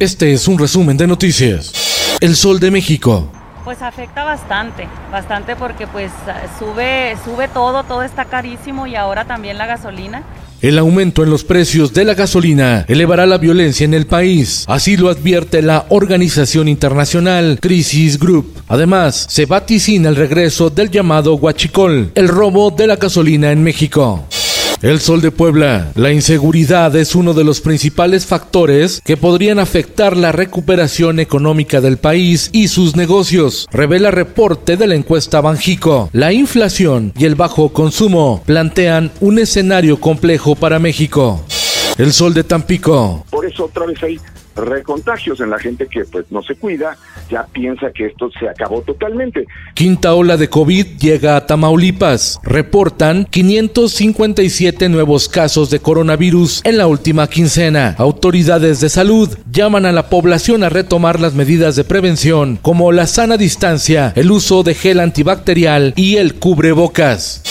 Este es un resumen de noticias. El Sol de México. Pues afecta bastante, bastante porque pues sube, sube todo, todo está carísimo y ahora también la gasolina. El aumento en los precios de la gasolina elevará la violencia en el país, así lo advierte la organización internacional Crisis Group. Además, se vaticina el regreso del llamado huachicol, el robo de la gasolina en México. El Sol de Puebla. La inseguridad es uno de los principales factores que podrían afectar la recuperación económica del país y sus negocios, revela reporte de la encuesta Banjico. La inflación y el bajo consumo plantean un escenario complejo para México. El Sol de Tampico. Por eso otra vez hay recontagios en la gente que pues no se cuida, ya piensa que esto se acabó totalmente. Quinta ola de COVID llega a Tamaulipas. Reportan 557 nuevos casos de coronavirus en la última quincena. Autoridades de salud llaman a la población a retomar las medidas de prevención como la sana distancia, el uso de gel antibacterial y el cubrebocas.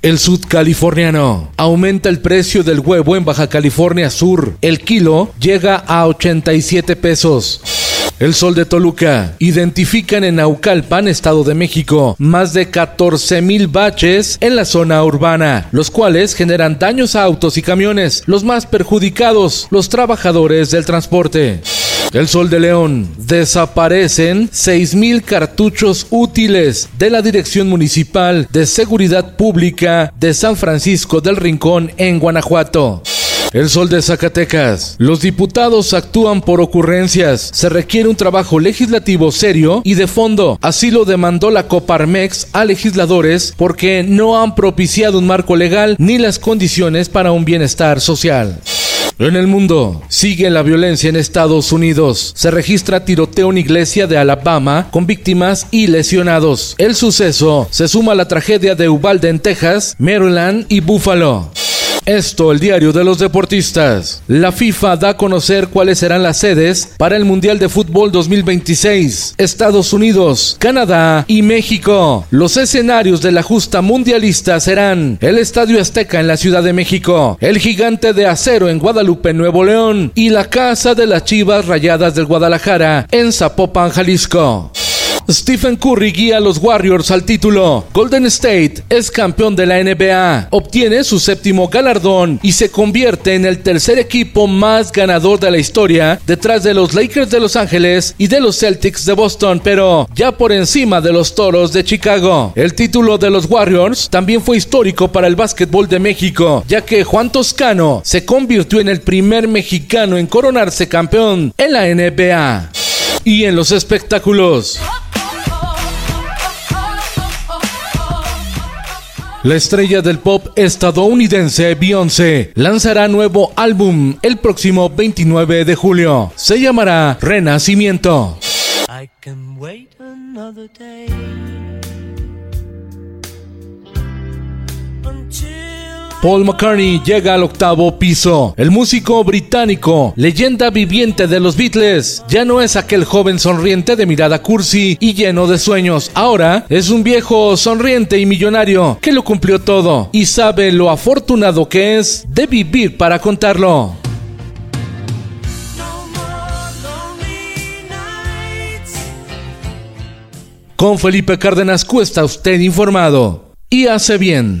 El sudcaliforniano. Aumenta el precio del huevo en Baja California Sur. El kilo llega a 87 pesos. El Sol de Toluca. Identifican en Naucalpan, Estado de México, más de 14 mil baches en la zona urbana, los cuales generan daños a autos y camiones. Los más perjudicados, los trabajadores del transporte. El Sol de León. Desaparecen 6.000 cartuchos útiles de la Dirección Municipal de Seguridad Pública de San Francisco del Rincón en Guanajuato. El Sol de Zacatecas. Los diputados actúan por ocurrencias. Se requiere un trabajo legislativo serio y de fondo. Así lo demandó la Coparmex a legisladores porque no han propiciado un marco legal ni las condiciones para un bienestar social. En el mundo, sigue la violencia en Estados Unidos. Se registra tiroteo en iglesia de Alabama con víctimas y lesionados. El suceso se suma a la tragedia de Uvalde en Texas, Maryland y Buffalo. Esto, el diario de los deportistas. La FIFA da a conocer cuáles serán las sedes para el Mundial de Fútbol 2026. Estados Unidos, Canadá y México. Los escenarios de la justa mundialista serán el Estadio Azteca en la Ciudad de México, el Gigante de Acero en Guadalupe, Nuevo León y la Casa de las Chivas Rayadas del Guadalajara en Zapopan, Jalisco. Stephen Curry guía a los Warriors al título. Golden State es campeón de la NBA, obtiene su séptimo galardón y se convierte en el tercer equipo más ganador de la historia, detrás de los Lakers de Los Ángeles y de los Celtics de Boston, pero ya por encima de los Toros de Chicago. El título de los Warriors también fue histórico para el básquetbol de México, ya que Juan Toscano se convirtió en el primer mexicano en coronarse campeón en la NBA. Y en los espectáculos. La estrella del pop estadounidense Beyoncé lanzará nuevo álbum el próximo 29 de julio. Se llamará Renacimiento. Paul McCartney llega al octavo piso. El músico británico, leyenda viviente de los Beatles, ya no es aquel joven sonriente de mirada cursi y lleno de sueños. Ahora es un viejo sonriente y millonario que lo cumplió todo y sabe lo afortunado que es de vivir para contarlo. Con Felipe Cárdenas Cuesta usted informado y hace bien.